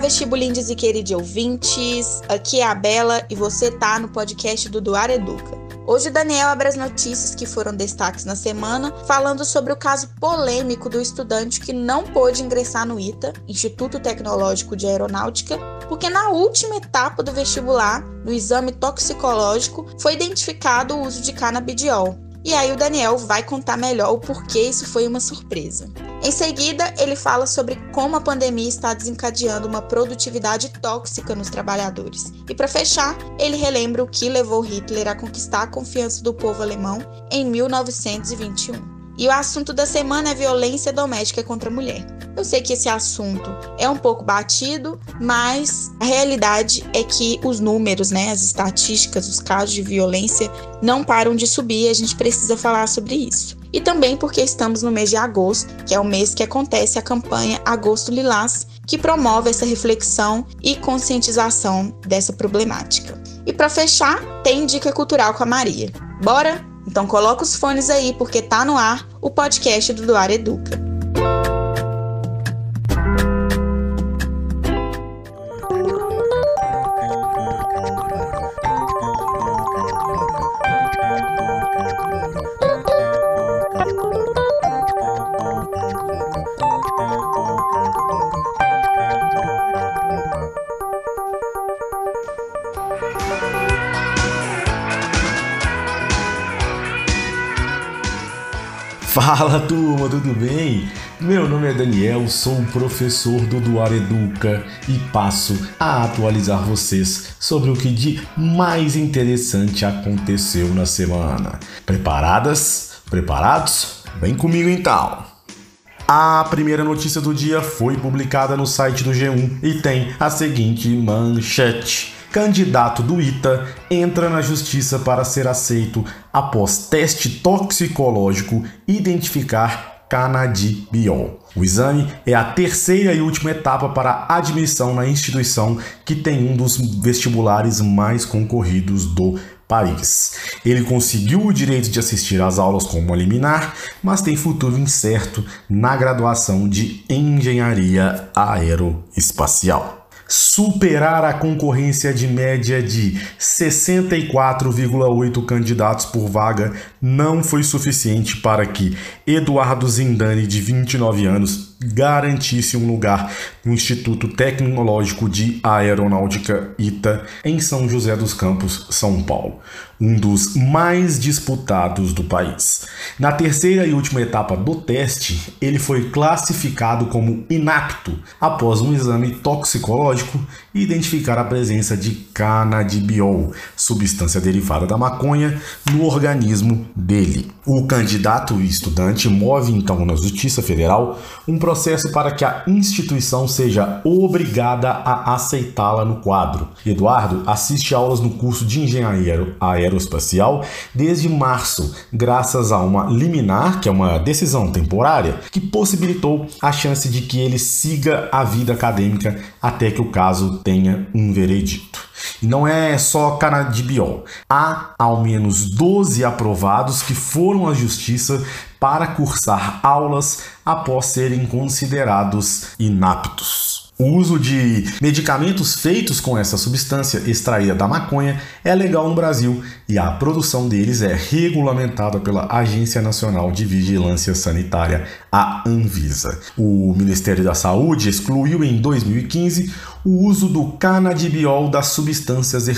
vestibulindes e queridos ouvintes. Aqui é a Bela e você tá no podcast do Duar Educa. Hoje o Daniel abre as notícias que foram destaques na semana, falando sobre o caso polêmico do estudante que não pôde ingressar no ITA, Instituto Tecnológico de Aeronáutica, porque na última etapa do vestibular, no exame toxicológico, foi identificado o uso de canabidiol. E aí o Daniel vai contar melhor o porquê isso foi uma surpresa. Em seguida, ele fala sobre como a pandemia está desencadeando uma produtividade tóxica nos trabalhadores. E para fechar, ele relembra o que levou Hitler a conquistar a confiança do povo alemão em 1921. E o assunto da semana é violência doméstica contra a mulher. Eu sei que esse assunto é um pouco batido, mas a realidade é que os números, né, as estatísticas, os casos de violência não param de subir e a gente precisa falar sobre isso. E também porque estamos no mês de agosto, que é o mês que acontece a campanha Agosto Lilás, que promove essa reflexão e conscientização dessa problemática. E para fechar, tem dica cultural com a Maria. Bora? Então coloca os fones aí porque tá no ar o podcast do Doar Educa. Fala turma, tudo bem? Meu nome é Daniel, sou um professor do Duar Educa e passo a atualizar vocês sobre o que de mais interessante aconteceu na semana. Preparadas? Preparados? Vem comigo então! A primeira notícia do dia foi publicada no site do G1 e tem a seguinte manchete candidato do ITA entra na justiça para ser aceito após teste toxicológico identificar canadibiol. O exame é a terceira e última etapa para admissão na instituição que tem um dos vestibulares mais concorridos do país. Ele conseguiu o direito de assistir às aulas como liminar, mas tem futuro incerto na graduação de Engenharia Aeroespacial superar a concorrência de média de 64,8 candidatos por vaga não foi suficiente para que Eduardo Zindani, de 29 anos, garantisse um lugar no Instituto Tecnológico de Aeronáutica ITA em São José dos Campos, São Paulo um dos mais disputados do país. Na terceira e última etapa do teste, ele foi classificado como inapto após um exame toxicológico e identificar a presença de cannabidiol, substância derivada da maconha, no organismo dele. O candidato estudante move então na Justiça Federal um processo para que a instituição seja obrigada a aceitá-la no quadro. Eduardo assiste aulas no curso de engenharia aeroespacial desde março, graças a uma liminar, que é uma decisão temporária, que possibilitou a chance de que ele siga a vida acadêmica até que o caso tenha um veredito. E não é só canabidiol. Há ao menos 12 aprovados que foram à justiça para cursar aulas após serem considerados inaptos. O uso de medicamentos feitos com essa substância extraída da maconha é legal no Brasil e a produção deles é regulamentada pela Agência Nacional de Vigilância Sanitária, a Anvisa. O Ministério da Saúde excluiu em 2015 o uso do canadibiol das substâncias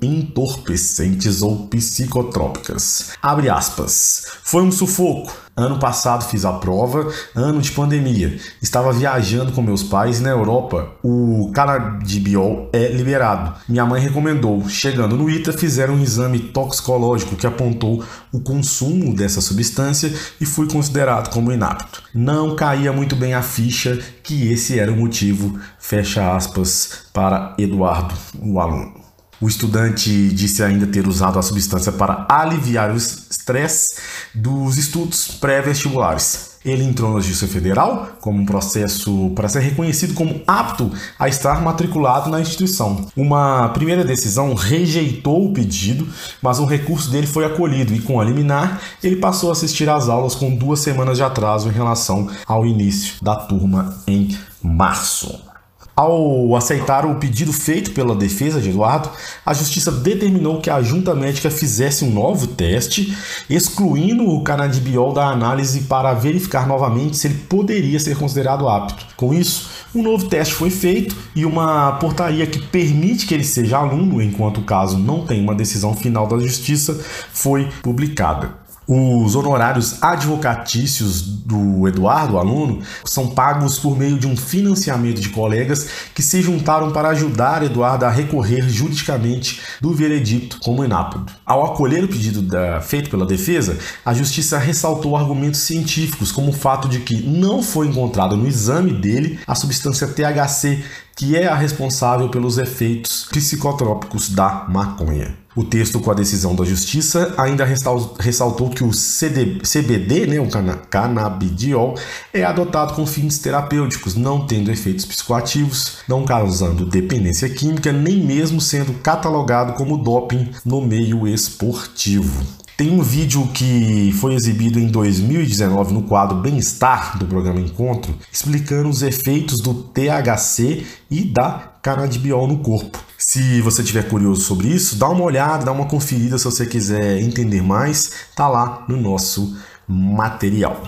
entorpecentes ou psicotrópicas. Abre aspas. Foi um sufoco. Ano passado fiz a prova, ano de pandemia. Estava viajando com meus pais na Europa. O canadibiol é liberado. Minha mãe recomendou. Chegando no ITA, fizeram um exame toxicológico que apontou o consumo dessa substância e fui considerado como inapto. Não caía muito bem a ficha que esse era o motivo, fecha aspas, para Eduardo, o aluno. O estudante disse ainda ter usado a substância para aliviar o estresse dos estudos pré-vestibulares. Ele entrou na Justiça Federal como um processo para ser reconhecido como apto a estar matriculado na instituição. Uma primeira decisão rejeitou o pedido, mas o recurso dele foi acolhido e, com a liminar, ele passou a assistir às aulas com duas semanas de atraso em relação ao início da turma em março. Ao aceitar o pedido feito pela defesa de Eduardo, a justiça determinou que a junta médica fizesse um novo teste, excluindo o canabidiol da análise para verificar novamente se ele poderia ser considerado apto. Com isso, um novo teste foi feito e uma portaria que permite que ele seja aluno, enquanto o caso não tem uma decisão final da justiça, foi publicada. Os honorários advocatícios do Eduardo, aluno, são pagos por meio de um financiamento de colegas que se juntaram para ajudar Eduardo a recorrer juridicamente do veredicto como inápado. Ao acolher o pedido da, feito pela defesa, a justiça ressaltou argumentos científicos, como o fato de que não foi encontrado no exame dele a substância THC, que é a responsável pelos efeitos psicotrópicos da maconha. O texto com a decisão da justiça ainda ressaltou que o CD, CBD, né, o canabidiol, é adotado com fins terapêuticos, não tendo efeitos psicoativos, não causando dependência química, nem mesmo sendo catalogado como doping no meio esportivo. Tem um vídeo que foi exibido em 2019 no quadro Bem-Estar do programa Encontro, explicando os efeitos do THC e da canabidiol no corpo. Se você tiver curioso sobre isso, dá uma olhada, dá uma conferida se você quiser entender mais, tá lá no nosso material.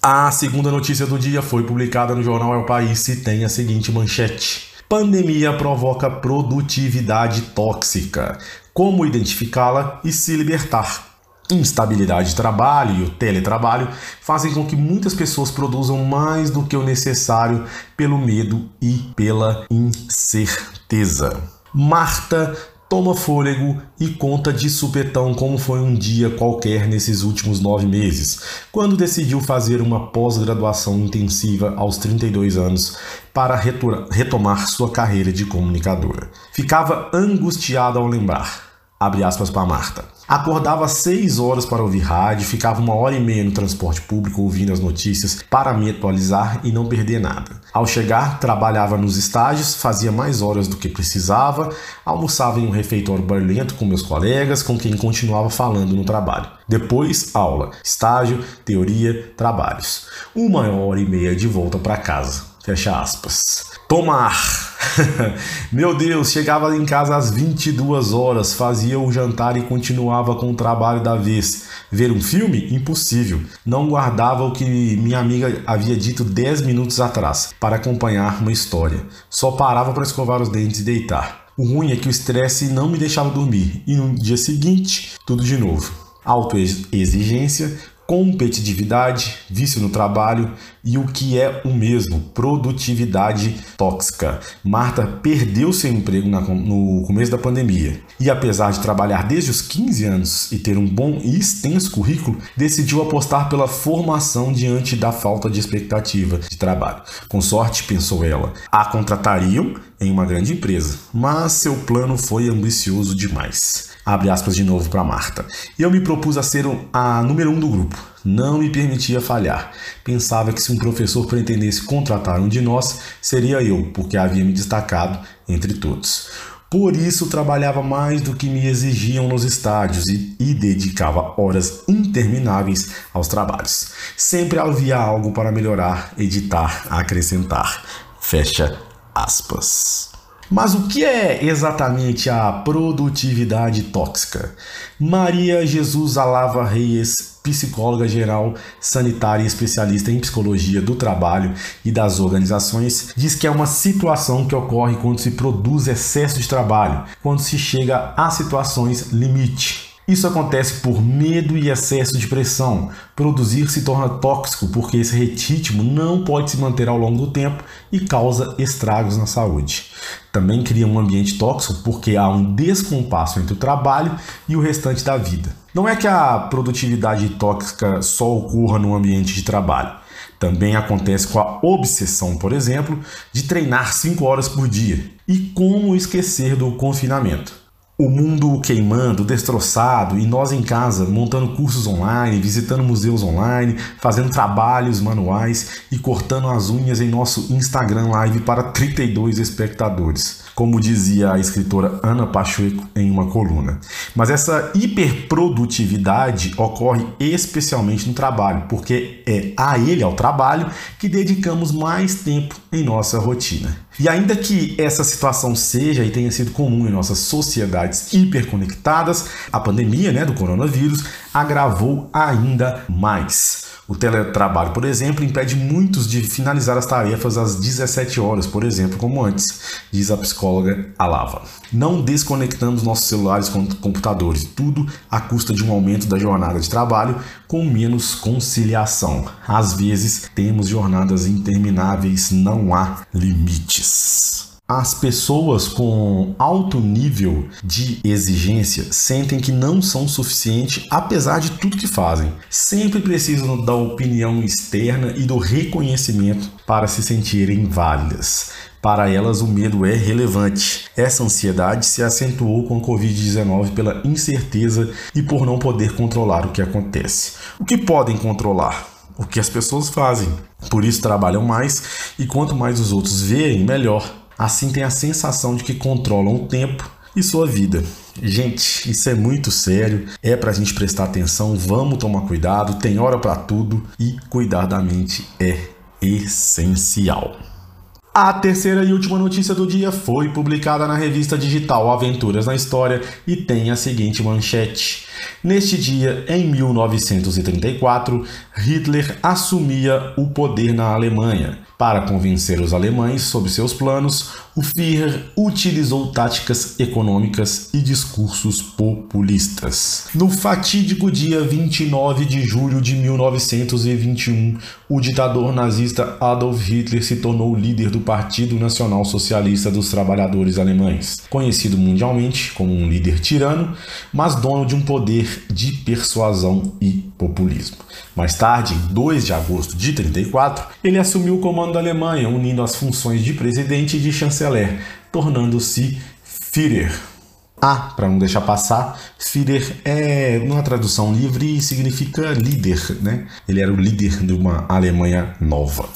A segunda notícia do dia foi publicada no jornal É o País e tem a seguinte manchete: Pandemia provoca produtividade tóxica. Como identificá-la e se libertar? instabilidade de trabalho e o teletrabalho fazem com que muitas pessoas produzam mais do que o necessário pelo medo e pela incerteza. Marta toma fôlego e conta de supetão como foi um dia qualquer nesses últimos nove meses, quando decidiu fazer uma pós-graduação intensiva aos 32 anos para retomar sua carreira de comunicadora. Ficava angustiada ao lembrar. Abre aspas para Marta. Acordava seis horas para ouvir rádio, ficava uma hora e meia no transporte público ouvindo as notícias para me atualizar e não perder nada. Ao chegar, trabalhava nos estágios, fazia mais horas do que precisava, almoçava em um refeitório barulhento com meus colegas, com quem continuava falando no trabalho. Depois, aula, estágio, teoria, trabalhos. Uma hora e meia de volta para casa. Fecha aspas. Tomar. Meu Deus, chegava em casa às 22 horas, fazia o jantar e continuava com o trabalho da vez. Ver um filme? Impossível. Não guardava o que minha amiga havia dito 10 minutos atrás para acompanhar uma história. Só parava para escovar os dentes e deitar. O ruim é que o estresse não me deixava dormir e no dia seguinte, tudo de novo. Autoexigência, competitividade, vício no trabalho e o que é o mesmo, produtividade tóxica. Marta perdeu seu emprego na, no começo da pandemia e, apesar de trabalhar desde os 15 anos e ter um bom e extenso currículo, decidiu apostar pela formação diante da falta de expectativa de trabalho. Com sorte, pensou ela, a contratariam em uma grande empresa, mas seu plano foi ambicioso demais. Abre aspas de novo para Marta. Eu me propus a ser a número um do grupo. Não me permitia falhar. Pensava que se um professor pretendesse contratar um de nós, seria eu, porque havia me destacado entre todos. Por isso trabalhava mais do que me exigiam nos estádios e, e, dedicava horas intermináveis aos trabalhos. Sempre havia algo para melhorar, editar, acrescentar. Fecha aspas. Mas o que é exatamente a produtividade tóxica? Maria Jesus Alava Reis, psicóloga geral, sanitária e especialista em psicologia do trabalho e das organizações, diz que é uma situação que ocorre quando se produz excesso de trabalho, quando se chega a situações limite. Isso acontece por medo e excesso de pressão. Produzir se torna tóxico porque esse ritmo não pode se manter ao longo do tempo e causa estragos na saúde. Também cria um ambiente tóxico porque há um descompasso entre o trabalho e o restante da vida. Não é que a produtividade tóxica só ocorra no ambiente de trabalho. Também acontece com a obsessão, por exemplo, de treinar 5 horas por dia. E como esquecer do confinamento? O mundo queimando, destroçado e nós em casa montando cursos online, visitando museus online, fazendo trabalhos manuais e cortando as unhas em nosso Instagram Live para 32 espectadores. Como dizia a escritora Ana Pacheco em uma coluna. Mas essa hiperprodutividade ocorre especialmente no trabalho, porque é a ele, ao trabalho, que dedicamos mais tempo em nossa rotina. E ainda que essa situação seja e tenha sido comum em nossas sociedades hiperconectadas, a pandemia né, do coronavírus agravou ainda mais. O teletrabalho, por exemplo, impede muitos de finalizar as tarefas às 17 horas, por exemplo, como antes, diz a psicóloga Alava. Não desconectamos nossos celulares com computadores, tudo à custa de um aumento da jornada de trabalho com menos conciliação. Às vezes, temos jornadas intermináveis, não há limites. As pessoas com alto nível de exigência sentem que não são suficientes apesar de tudo que fazem. Sempre precisam da opinião externa e do reconhecimento para se sentirem válidas. Para elas, o medo é relevante. Essa ansiedade se acentuou com a Covid-19 pela incerteza e por não poder controlar o que acontece. O que podem controlar? O que as pessoas fazem. Por isso trabalham mais e quanto mais os outros veem, melhor. Assim tem a sensação de que controlam o tempo e sua vida. Gente, isso é muito sério, é para a gente prestar atenção, vamos tomar cuidado, tem hora para tudo e cuidar da mente é essencial. A terceira e última notícia do dia foi publicada na revista digital Aventuras na História e tem a seguinte manchete. Neste dia, em 1934, Hitler assumia o poder na Alemanha. Para convencer os alemães sobre seus planos, o Führer utilizou táticas econômicas e discursos populistas. No fatídico dia 29 de julho de 1921, o ditador nazista Adolf Hitler se tornou líder do Partido Nacional Socialista dos Trabalhadores Alemães, conhecido mundialmente como um líder tirano, mas dono de um poder de persuasão e populismo. Mais tarde, em 2 de agosto de 34, ele assumiu o comando da Alemanha, unindo as funções de presidente e de chanceler, tornando-se Führer. Ah, para não deixar passar, Führer é, numa tradução livre, significa líder, né? Ele era o líder de uma Alemanha nova.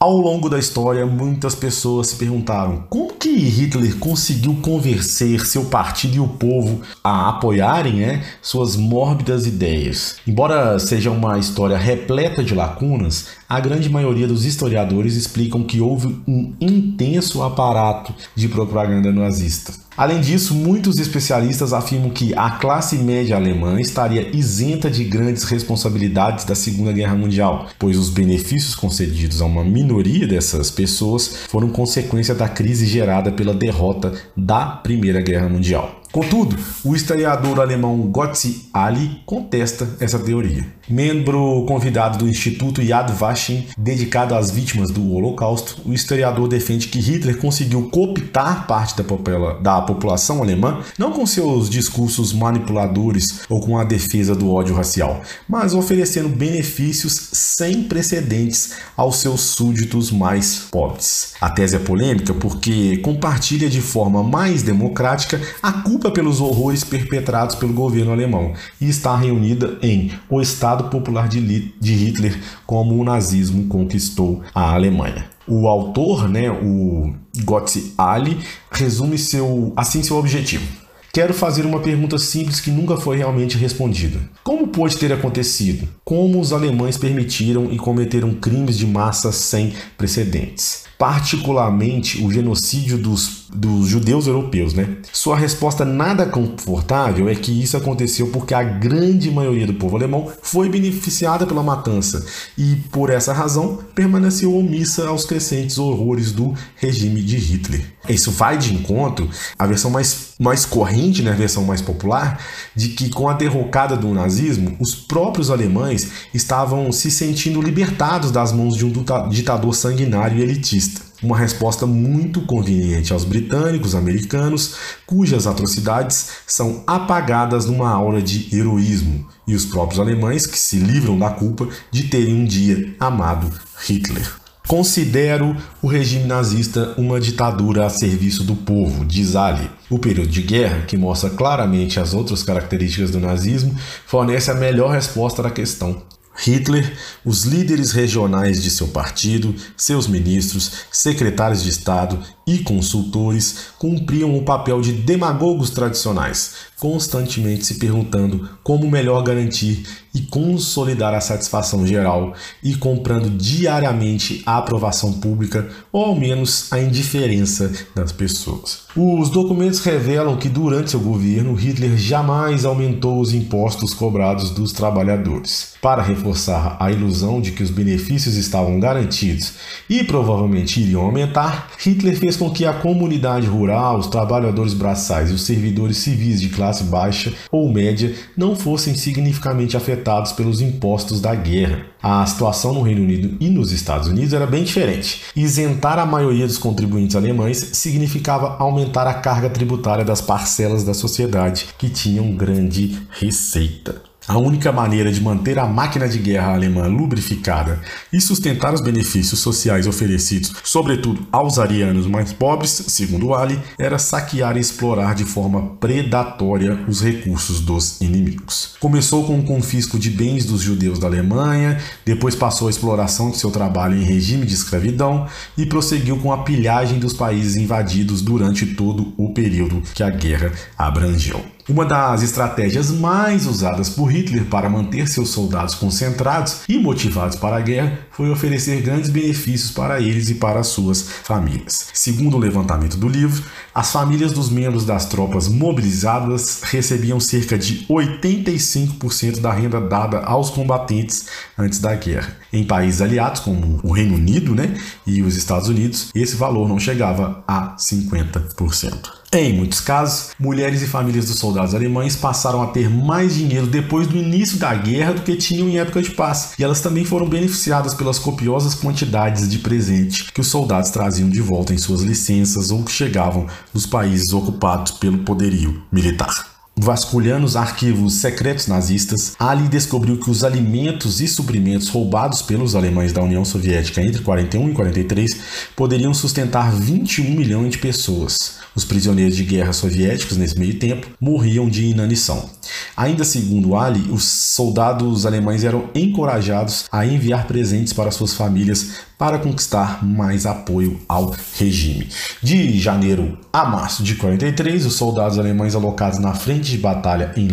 Ao longo da história, muitas pessoas se perguntaram como que Hitler conseguiu convencer seu partido e o povo a apoiarem né, suas mórbidas ideias. Embora seja uma história repleta de lacunas, a grande maioria dos historiadores explicam que houve um intenso aparato de propaganda nazista. Além disso, muitos especialistas afirmam que a classe média alemã estaria isenta de grandes responsabilidades da Segunda Guerra Mundial, pois os benefícios concedidos a uma minoria dessas pessoas foram consequência da crise gerada pela derrota da Primeira Guerra Mundial. Contudo, o historiador alemão Götze Ali contesta essa teoria. Membro convidado do Instituto Yad Vashem, dedicado às vítimas do Holocausto, o historiador defende que Hitler conseguiu cooptar parte da, popula da população alemã, não com seus discursos manipuladores ou com a defesa do ódio racial, mas oferecendo benefícios sem precedentes aos seus súditos mais pobres. A tese é polêmica porque compartilha de forma mais democrática a culpa pelos horrores perpetrados pelo governo alemão e está reunida em O Estado Popular de Hitler como o nazismo conquistou a Alemanha. O autor, né, o Götze Ali, resume seu, assim seu objetivo. Quero fazer uma pergunta simples que nunca foi realmente respondida. Como pode ter acontecido? Como os alemães permitiram e cometeram crimes de massa sem precedentes? particularmente o genocídio dos, dos judeus europeus, né? Sua resposta nada confortável é que isso aconteceu porque a grande maioria do povo alemão foi beneficiada pela matança e, por essa razão, permaneceu omissa aos crescentes horrores do regime de Hitler. Isso vai de encontro à versão mais, mais corrente, né, a versão mais popular, de que com a derrocada do nazismo, os próprios alemães estavam se sentindo libertados das mãos de um ditador sanguinário e elitista uma resposta muito conveniente aos britânicos americanos, cujas atrocidades são apagadas numa aura de heroísmo, e os próprios alemães que se livram da culpa de terem um dia amado Hitler. Considero o regime nazista uma ditadura a serviço do povo, diz Ali. O período de guerra, que mostra claramente as outras características do nazismo, fornece a melhor resposta da questão. Hitler, os líderes regionais de seu partido, seus ministros, secretários de Estado e consultores cumpriam o papel de demagogos tradicionais, constantemente se perguntando como melhor garantir e consolidar a satisfação geral e comprando diariamente a aprovação pública ou ao menos a indiferença das pessoas. Os documentos revelam que durante seu governo Hitler jamais aumentou os impostos cobrados dos trabalhadores. Para reforçar a ilusão de que os benefícios estavam garantidos e provavelmente iriam aumentar, Hitler fez com que a comunidade rural, os trabalhadores braçais e os servidores civis de classe baixa ou média não fossem significativamente afetados pelos impostos da guerra. A situação no Reino Unido e nos Estados Unidos era bem diferente. Isentar a maioria dos contribuintes alemães significava aumentar a carga tributária das parcelas da sociedade que tinham grande receita. A única maneira de manter a máquina de guerra alemã lubrificada e sustentar os benefícios sociais oferecidos, sobretudo aos arianos mais pobres, segundo Ali, era saquear e explorar de forma predatória os recursos dos inimigos. Começou com o confisco de bens dos judeus da Alemanha, depois passou a exploração de seu trabalho em regime de escravidão e prosseguiu com a pilhagem dos países invadidos durante todo o período que a guerra abrangeu. Uma das estratégias mais usadas por Hitler para manter seus soldados concentrados e motivados para a guerra foi oferecer grandes benefícios para eles e para suas famílias. Segundo o levantamento do livro, as famílias dos membros das tropas mobilizadas recebiam cerca de 85% da renda dada aos combatentes antes da guerra. Em países aliados, como o Reino Unido né, e os Estados Unidos, esse valor não chegava a 50%. Em muitos casos, mulheres e famílias dos soldados alemães passaram a ter mais dinheiro depois do início da guerra do que tinham em época de paz, e elas também foram beneficiadas pelas copiosas quantidades de presente que os soldados traziam de volta em suas licenças ou que chegavam dos países ocupados pelo poderio militar. Vasculhando os arquivos secretos nazistas, Ali descobriu que os alimentos e suprimentos roubados pelos alemães da União Soviética entre 41 e 43 poderiam sustentar 21 milhões de pessoas. Os prisioneiros de guerra soviéticos, nesse meio tempo, morriam de inanição. Ainda segundo Ali, os soldados alemães eram encorajados a enviar presentes para suas famílias para conquistar mais apoio ao regime. De janeiro a março de 43, os soldados alemães alocados na frente de batalha em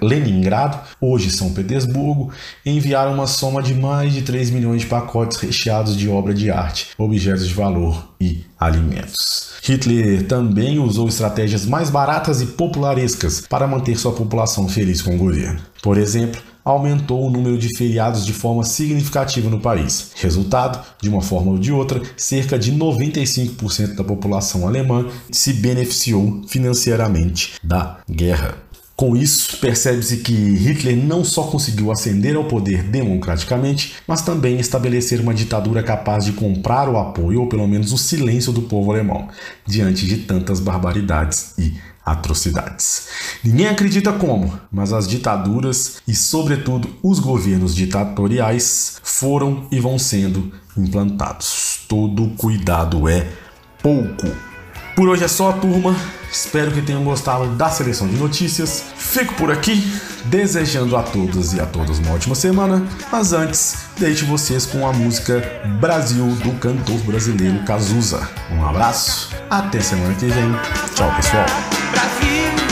Leningrado, hoje São Petersburgo, enviaram uma soma de mais de 3 milhões de pacotes recheados de obra de arte, objetos de valor e alimentos. Hitler também usou estratégias mais baratas e popularescas para manter sua população feliz com o governo. Por exemplo, aumentou o número de feriados de forma significativa no país. Resultado, de uma forma ou de outra, cerca de 95% da população alemã se beneficiou financeiramente da guerra. Com isso, percebe-se que Hitler não só conseguiu ascender ao poder democraticamente, mas também estabelecer uma ditadura capaz de comprar o apoio ou pelo menos o silêncio do povo alemão diante de tantas barbaridades e atrocidades. Ninguém acredita como, mas as ditaduras e, sobretudo, os governos ditatoriais foram e vão sendo implantados. Todo cuidado é pouco. Por hoje é só, turma. Espero que tenham gostado da seleção de notícias. Fico por aqui, desejando a todos e a todas uma ótima semana. Mas antes, deixe vocês com a música Brasil do cantor brasileiro Cazuza. Um abraço, até semana que vem. Tchau, pessoal. Brasil,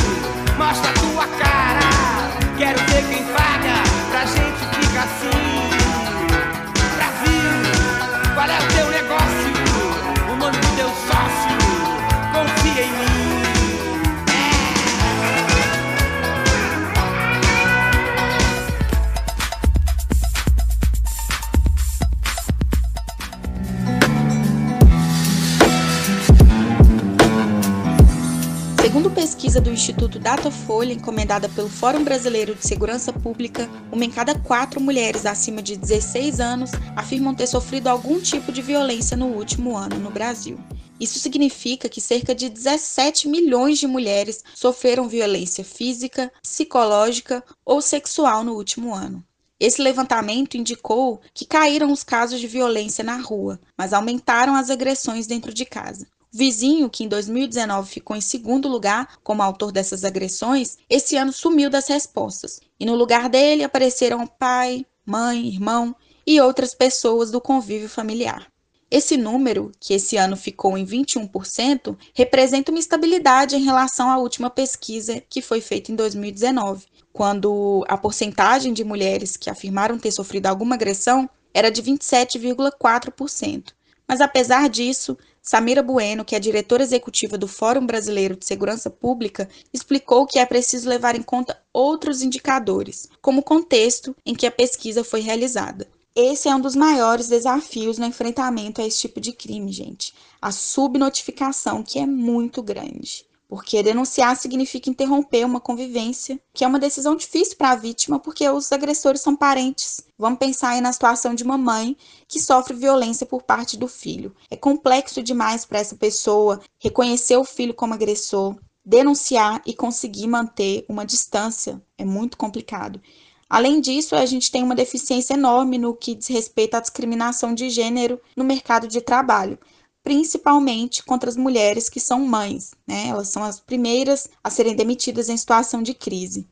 Datafolha, encomendada pelo Fórum Brasileiro de Segurança Pública, uma em cada quatro mulheres acima de 16 anos afirmam ter sofrido algum tipo de violência no último ano no Brasil. Isso significa que cerca de 17 milhões de mulheres sofreram violência física, psicológica ou sexual no último ano. Esse levantamento indicou que caíram os casos de violência na rua, mas aumentaram as agressões dentro de casa. Vizinho, que em 2019 ficou em segundo lugar como autor dessas agressões, esse ano sumiu das respostas. E no lugar dele apareceram pai, mãe, irmão e outras pessoas do convívio familiar. Esse número, que esse ano ficou em 21%, representa uma estabilidade em relação à última pesquisa que foi feita em 2019, quando a porcentagem de mulheres que afirmaram ter sofrido alguma agressão era de 27,4%. Mas apesar disso, Samira Bueno, que é diretora executiva do Fórum Brasileiro de Segurança Pública, explicou que é preciso levar em conta outros indicadores, como o contexto em que a pesquisa foi realizada. Esse é um dos maiores desafios no enfrentamento a esse tipo de crime, gente. A subnotificação, que é muito grande. Porque denunciar significa interromper uma convivência, que é uma decisão difícil para a vítima, porque os agressores são parentes. Vamos pensar aí na situação de uma mãe que sofre violência por parte do filho. É complexo demais para essa pessoa reconhecer o filho como agressor, denunciar e conseguir manter uma distância. É muito complicado. Além disso, a gente tem uma deficiência enorme no que diz respeito à discriminação de gênero no mercado de trabalho, principalmente contra as mulheres que são mães, né? Elas são as primeiras a serem demitidas em situação de crise.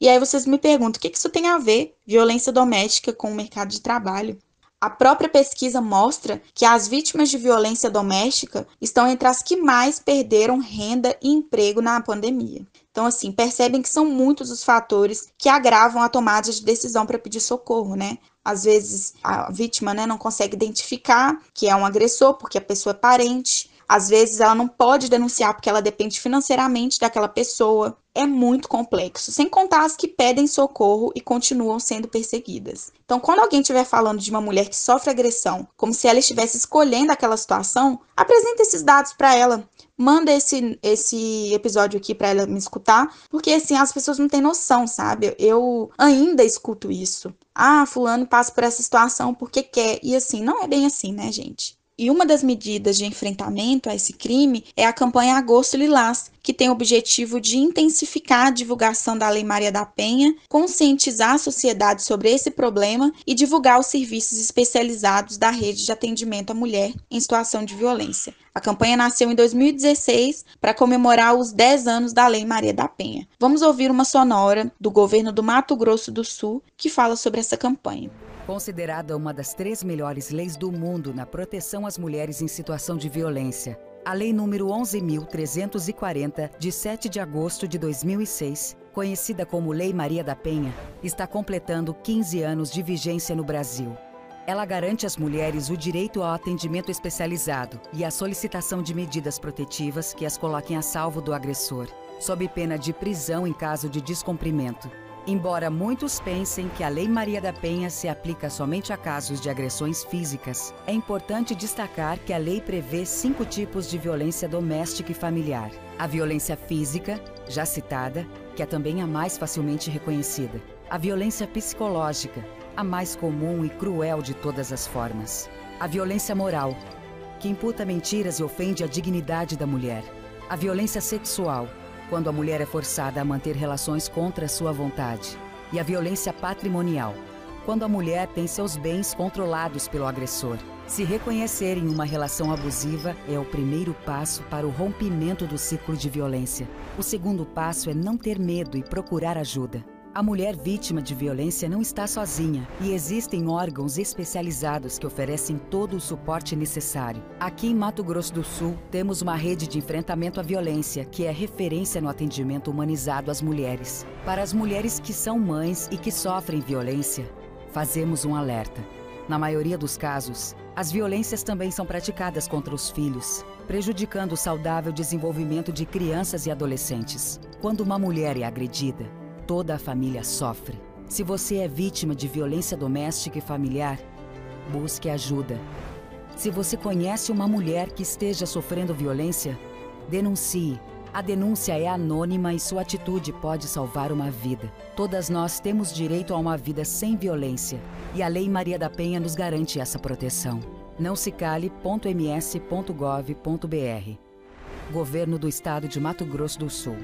E aí vocês me perguntam, o que isso tem a ver, violência doméstica, com o mercado de trabalho? A própria pesquisa mostra que as vítimas de violência doméstica estão entre as que mais perderam renda e emprego na pandemia. Então, assim, percebem que são muitos os fatores que agravam a tomada de decisão para pedir socorro, né? Às vezes a vítima né, não consegue identificar que é um agressor porque a pessoa é parente. Às vezes ela não pode denunciar porque ela depende financeiramente daquela pessoa. É muito complexo, sem contar as que pedem socorro e continuam sendo perseguidas. Então, quando alguém estiver falando de uma mulher que sofre agressão, como se ela estivesse escolhendo aquela situação, apresente esses dados para ela. Manda esse, esse episódio aqui para ela me escutar, porque assim as pessoas não têm noção, sabe? Eu ainda escuto isso. Ah, fulano passa por essa situação porque quer. E assim, não é bem assim, né, gente? E uma das medidas de enfrentamento a esse crime é a campanha Agosto Lilás, que tem o objetivo de intensificar a divulgação da Lei Maria da Penha, conscientizar a sociedade sobre esse problema e divulgar os serviços especializados da rede de atendimento à mulher em situação de violência. A campanha nasceu em 2016 para comemorar os 10 anos da Lei Maria da Penha. Vamos ouvir uma sonora do governo do Mato Grosso do Sul que fala sobre essa campanha. Considerada uma das três melhores leis do mundo na proteção às mulheres em situação de violência, a Lei número 11.340, de 7 de agosto de 2006, conhecida como Lei Maria da Penha, está completando 15 anos de vigência no Brasil. Ela garante às mulheres o direito ao atendimento especializado e à solicitação de medidas protetivas que as coloquem a salvo do agressor, sob pena de prisão em caso de descumprimento. Embora muitos pensem que a Lei Maria da Penha se aplica somente a casos de agressões físicas, é importante destacar que a lei prevê cinco tipos de violência doméstica e familiar. A violência física, já citada, que é também a mais facilmente reconhecida. A violência psicológica, a mais comum e cruel de todas as formas. A violência moral, que imputa mentiras e ofende a dignidade da mulher. A violência sexual, quando a mulher é forçada a manter relações contra sua vontade, e a violência patrimonial, quando a mulher tem seus bens controlados pelo agressor. Se reconhecer em uma relação abusiva é o primeiro passo para o rompimento do ciclo de violência. O segundo passo é não ter medo e procurar ajuda. A mulher vítima de violência não está sozinha e existem órgãos especializados que oferecem todo o suporte necessário. Aqui em Mato Grosso do Sul, temos uma rede de enfrentamento à violência que é referência no atendimento humanizado às mulheres. Para as mulheres que são mães e que sofrem violência, fazemos um alerta. Na maioria dos casos, as violências também são praticadas contra os filhos, prejudicando o saudável desenvolvimento de crianças e adolescentes. Quando uma mulher é agredida, toda a família sofre. Se você é vítima de violência doméstica e familiar, busque ajuda. Se você conhece uma mulher que esteja sofrendo violência, denuncie. A denúncia é anônima e sua atitude pode salvar uma vida. Todas nós temos direito a uma vida sem violência e a Lei Maria da Penha nos garante essa proteção. Não se cale.ms.gov.br Governo do Estado de Mato Grosso do Sul.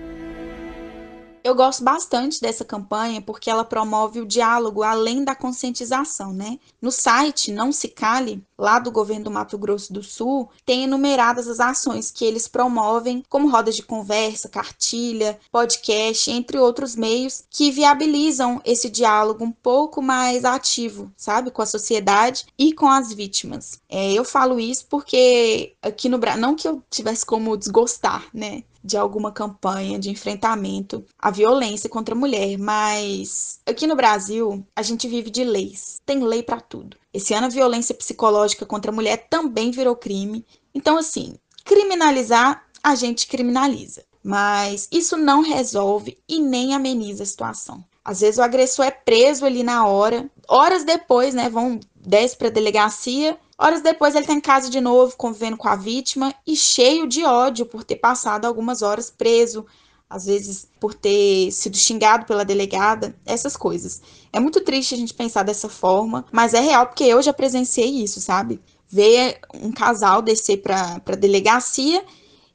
Eu gosto bastante dessa campanha porque ela promove o diálogo além da conscientização, né? No site Não Se Cale, lá do governo do Mato Grosso do Sul, tem enumeradas as ações que eles promovem, como rodas de conversa, cartilha, podcast, entre outros meios que viabilizam esse diálogo um pouco mais ativo, sabe, com a sociedade e com as vítimas. É, eu falo isso porque aqui no Brasil, não que eu tivesse como desgostar, né? De alguma campanha de enfrentamento à violência contra a mulher, mas aqui no Brasil a gente vive de leis, tem lei para tudo. Esse ano a violência psicológica contra a mulher também virou crime. Então assim, criminalizar a gente criminaliza, mas isso não resolve e nem ameniza a situação. Às vezes o agressor é preso ali na hora, horas depois, né, vão desce para a delegacia Horas depois, ele está em casa de novo, convivendo com a vítima e cheio de ódio por ter passado algumas horas preso, às vezes por ter sido xingado pela delegada, essas coisas. É muito triste a gente pensar dessa forma, mas é real porque eu já presenciei isso, sabe? Ver um casal descer para a delegacia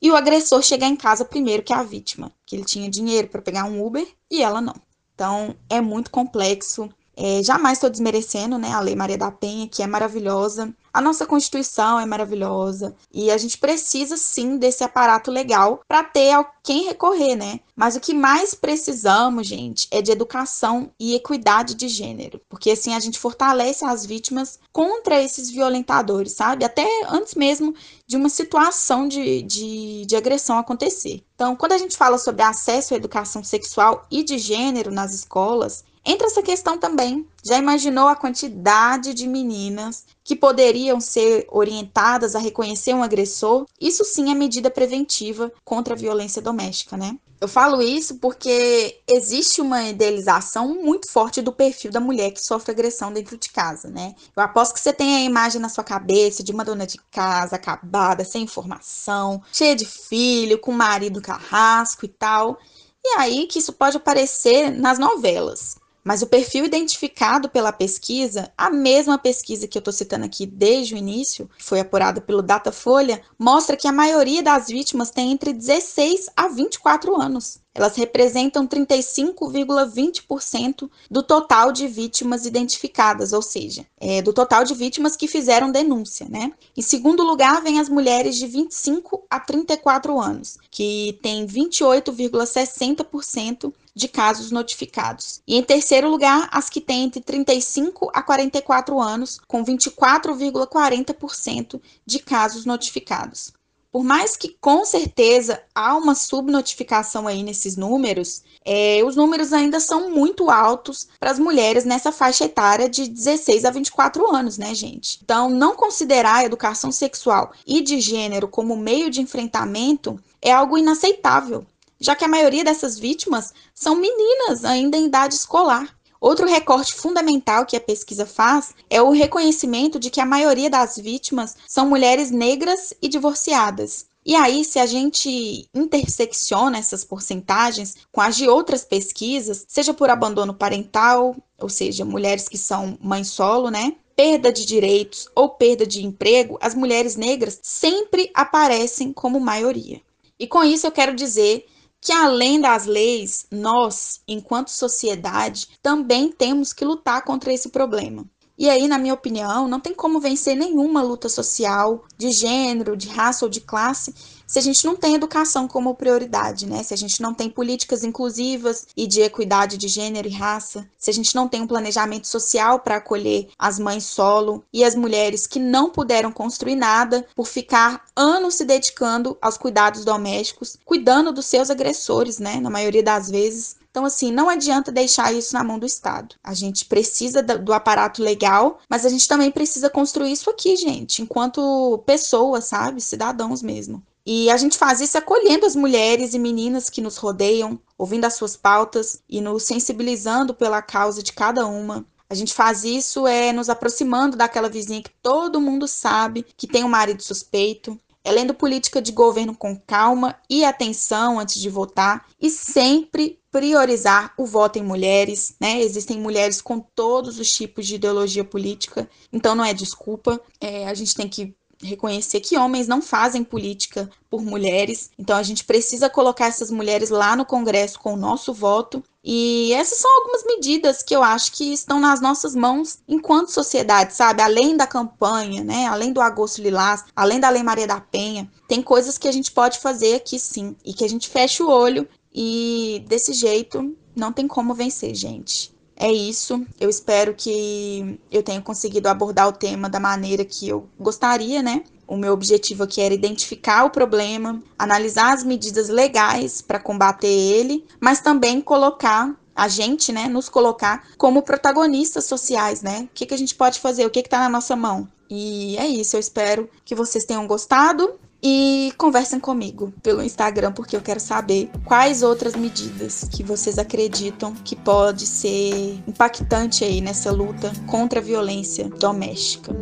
e o agressor chegar em casa primeiro que a vítima, que ele tinha dinheiro para pegar um Uber e ela não. Então é muito complexo. É, jamais estou desmerecendo né, a Lei Maria da Penha, que é maravilhosa. A nossa Constituição é maravilhosa e a gente precisa sim desse aparato legal para ter a quem recorrer, né? Mas o que mais precisamos, gente, é de educação e equidade de gênero, porque assim a gente fortalece as vítimas contra esses violentadores, sabe? Até antes mesmo de uma situação de, de, de agressão acontecer. Então, quando a gente fala sobre acesso à educação sexual e de gênero nas escolas, Entra essa questão também. Já imaginou a quantidade de meninas que poderiam ser orientadas a reconhecer um agressor? Isso sim é medida preventiva contra a violência doméstica, né? Eu falo isso porque existe uma idealização muito forte do perfil da mulher que sofre agressão dentro de casa, né? Eu aposto que você tem a imagem na sua cabeça de uma dona de casa acabada, sem informação, cheia de filho, com marido carrasco e tal. E aí que isso pode aparecer nas novelas. Mas o perfil identificado pela pesquisa, a mesma pesquisa que eu estou citando aqui desde o início, foi apurada pelo Datafolha, mostra que a maioria das vítimas tem entre 16 a 24 anos. Elas representam 35,20% do total de vítimas identificadas, ou seja, é, do total de vítimas que fizeram denúncia, né? Em segundo lugar, vem as mulheres de 25 a 34 anos, que têm 28,60% de casos notificados. E em terceiro lugar, as que têm entre 35 a 44 anos, com 24,40% de casos notificados. Por mais que com certeza há uma subnotificação aí nesses números, é, os números ainda são muito altos para as mulheres nessa faixa etária de 16 a 24 anos, né, gente? Então, não considerar a educação sexual e de gênero como meio de enfrentamento é algo inaceitável já que a maioria dessas vítimas são meninas ainda em idade escolar. Outro recorte fundamental que a pesquisa faz é o reconhecimento de que a maioria das vítimas são mulheres negras e divorciadas. E aí, se a gente intersecciona essas porcentagens com as de outras pesquisas, seja por abandono parental, ou seja, mulheres que são mãe solo, né? Perda de direitos ou perda de emprego, as mulheres negras sempre aparecem como maioria. E com isso eu quero dizer que além das leis, nós, enquanto sociedade, também temos que lutar contra esse problema. E aí, na minha opinião, não tem como vencer nenhuma luta social, de gênero, de raça ou de classe, se a gente não tem educação como prioridade, né? Se a gente não tem políticas inclusivas e de equidade de gênero e raça, se a gente não tem um planejamento social para acolher as mães solo e as mulheres que não puderam construir nada por ficar anos se dedicando aos cuidados domésticos, cuidando dos seus agressores, né? Na maioria das vezes, então, assim, não adianta deixar isso na mão do Estado. A gente precisa do aparato legal, mas a gente também precisa construir isso aqui, gente, enquanto pessoas, sabe? Cidadãos mesmo. E a gente faz isso acolhendo as mulheres e meninas que nos rodeiam, ouvindo as suas pautas e nos sensibilizando pela causa de cada uma. A gente faz isso é nos aproximando daquela vizinha que todo mundo sabe que tem um marido suspeito, é lendo política de governo com calma e atenção antes de votar e sempre priorizar o voto em mulheres, né? Existem mulheres com todos os tipos de ideologia política, então não é desculpa. É, a gente tem que reconhecer que homens não fazem política por mulheres. Então a gente precisa colocar essas mulheres lá no Congresso com o nosso voto. E essas são algumas medidas que eu acho que estão nas nossas mãos enquanto sociedade, sabe? Além da campanha, né? Além do Agosto Lilás, além da Lei Maria da Penha, tem coisas que a gente pode fazer aqui sim. E que a gente feche o olho e desse jeito não tem como vencer, gente. É isso. Eu espero que eu tenha conseguido abordar o tema da maneira que eu gostaria, né? O meu objetivo aqui era identificar o problema, analisar as medidas legais para combater ele, mas também colocar a gente, né, nos colocar como protagonistas sociais, né? O que, que a gente pode fazer? O que está na nossa mão? E é isso. Eu espero que vocês tenham gostado e conversem comigo pelo Instagram porque eu quero saber quais outras medidas que vocês acreditam que pode ser impactante aí nessa luta contra a violência doméstica.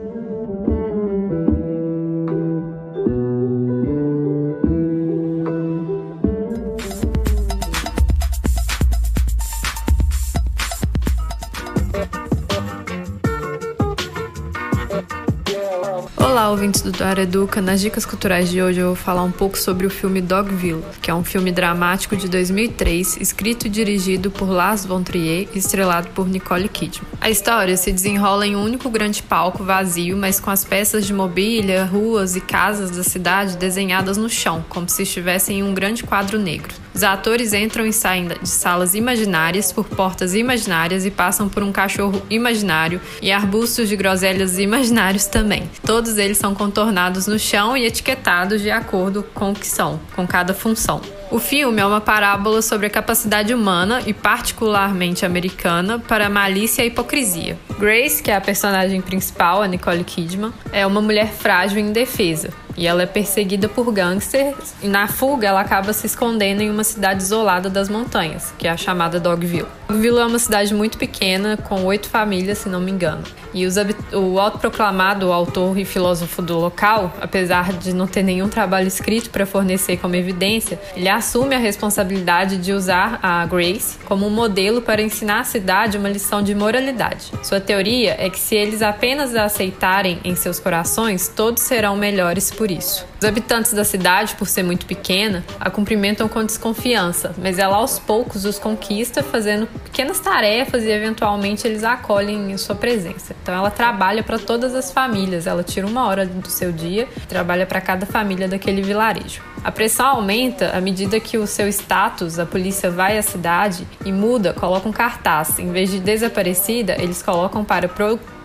Olá, ouvintes do Dora Educa. Nas dicas culturais de hoje eu vou falar um pouco sobre o filme Dogville, que é um filme dramático de 2003, escrito e dirigido por Lars von Trier e estrelado por Nicole Kidman. A história se desenrola em um único grande palco vazio, mas com as peças de mobília, ruas e casas da cidade desenhadas no chão, como se estivessem em um grande quadro negro. Os atores entram e saem de salas imaginárias por portas imaginárias e passam por um cachorro imaginário e arbustos de groselhas imaginários também. Todos eles são contornados no chão e etiquetados de acordo com o que são, com cada função. O filme é uma parábola sobre a capacidade humana e particularmente americana para a malícia e hipocrisia. Grace, que é a personagem principal, a Nicole Kidman, é uma mulher frágil e indefesa, e ela é perseguida por gangsters e na fuga ela acaba se escondendo em uma cidade isolada das montanhas, que é a chamada Dogville. Dogville é uma cidade muito pequena, com oito famílias, se não me engano. E os, o autoproclamado autor e filósofo do local, apesar de não ter nenhum trabalho escrito para fornecer como evidência, ele assume a responsabilidade de usar a Grace como um modelo para ensinar à cidade uma lição de moralidade. Sua teoria é que se eles apenas a aceitarem em seus corações, todos serão melhores por isso. Os habitantes da cidade, por ser muito pequena, a cumprimentam com desconfiança, mas ela aos poucos os conquista fazendo pequenas tarefas e eventualmente eles a acolhem em sua presença. Então ela trabalha para todas as famílias, ela tira uma hora do seu dia e trabalha para cada família daquele vilarejo. A pressão aumenta à medida que o seu status, a polícia vai à cidade e muda, coloca um cartaz. Em vez de desaparecida, eles colocam para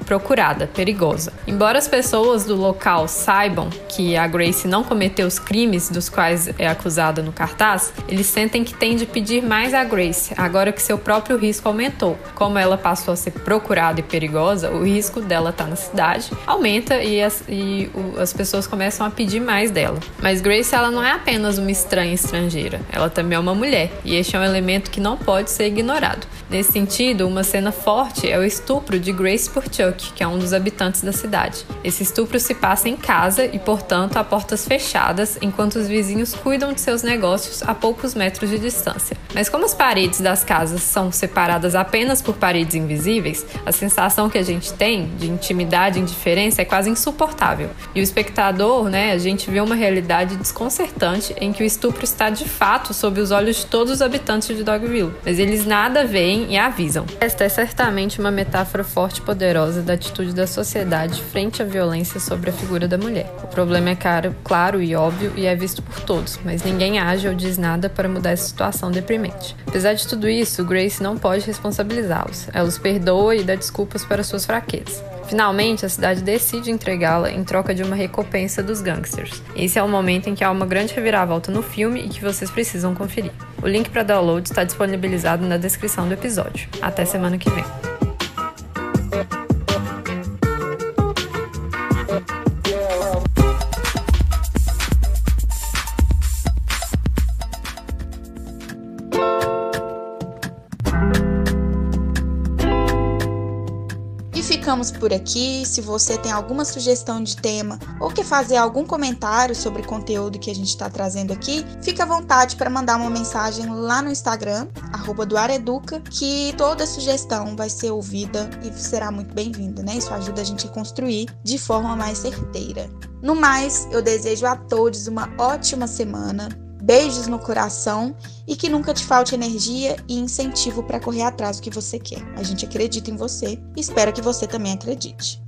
procurada, perigosa. Embora as pessoas do local saibam que a Grace não cometeu os crimes dos quais é acusada no cartaz, eles sentem que tem de pedir mais a Grace, agora que seu próprio risco aumentou. Como ela passou a ser procurada e perigosa, o risco dela estar tá na cidade aumenta e, as, e as pessoas começam a pedir mais dela. Mas Grace ela não é apenas uma estranha estrangeira, ela também é uma mulher, e este é um elemento que não pode ser ignorado. Nesse sentido, uma cena forte é o estupro de Grace por Chuck, que é um dos habitantes da cidade. Esse estupro se passa em casa e, portanto, a portas fechadas, enquanto os vizinhos cuidam de seus negócios a poucos metros de distância. Mas como as paredes das casas são separadas apenas por paredes invisíveis, a sensação que a gente tem de intimidade e indiferença é quase insuportável. E o espectador, né, a gente vê uma realidade desconcertante em que o estupro está de fato sob os olhos de todos os habitantes de Dogville, mas eles nada veem e avisam. Esta é certamente uma metáfora forte e poderosa da atitude da sociedade frente à violência sobre a figura da mulher. O problema é caro, claro e óbvio e é visto por todos, mas ninguém age ou diz nada para mudar essa situação deprimente. Apesar de tudo isso, Grace não pode responsabilizá-los. Ela os perdoa e dá desculpas para suas fraquezas. Finalmente, a cidade decide entregá-la em troca de uma recompensa dos gangsters. Esse é o momento em que há uma grande reviravolta no filme e que vocês precisam conferir. O link para download está disponibilizado na descrição do episódio. Até semana que vem. Ficamos por aqui. Se você tem alguma sugestão de tema ou quer fazer algum comentário sobre o conteúdo que a gente está trazendo aqui, fica à vontade para mandar uma mensagem lá no Instagram, @doareduca, que toda sugestão vai ser ouvida e será muito bem-vinda, né? Isso ajuda a gente a construir de forma mais certeira. No mais, eu desejo a todos uma ótima semana. Beijos no coração e que nunca te falte energia e incentivo para correr atrás do que você quer. A gente acredita em você e espera que você também acredite.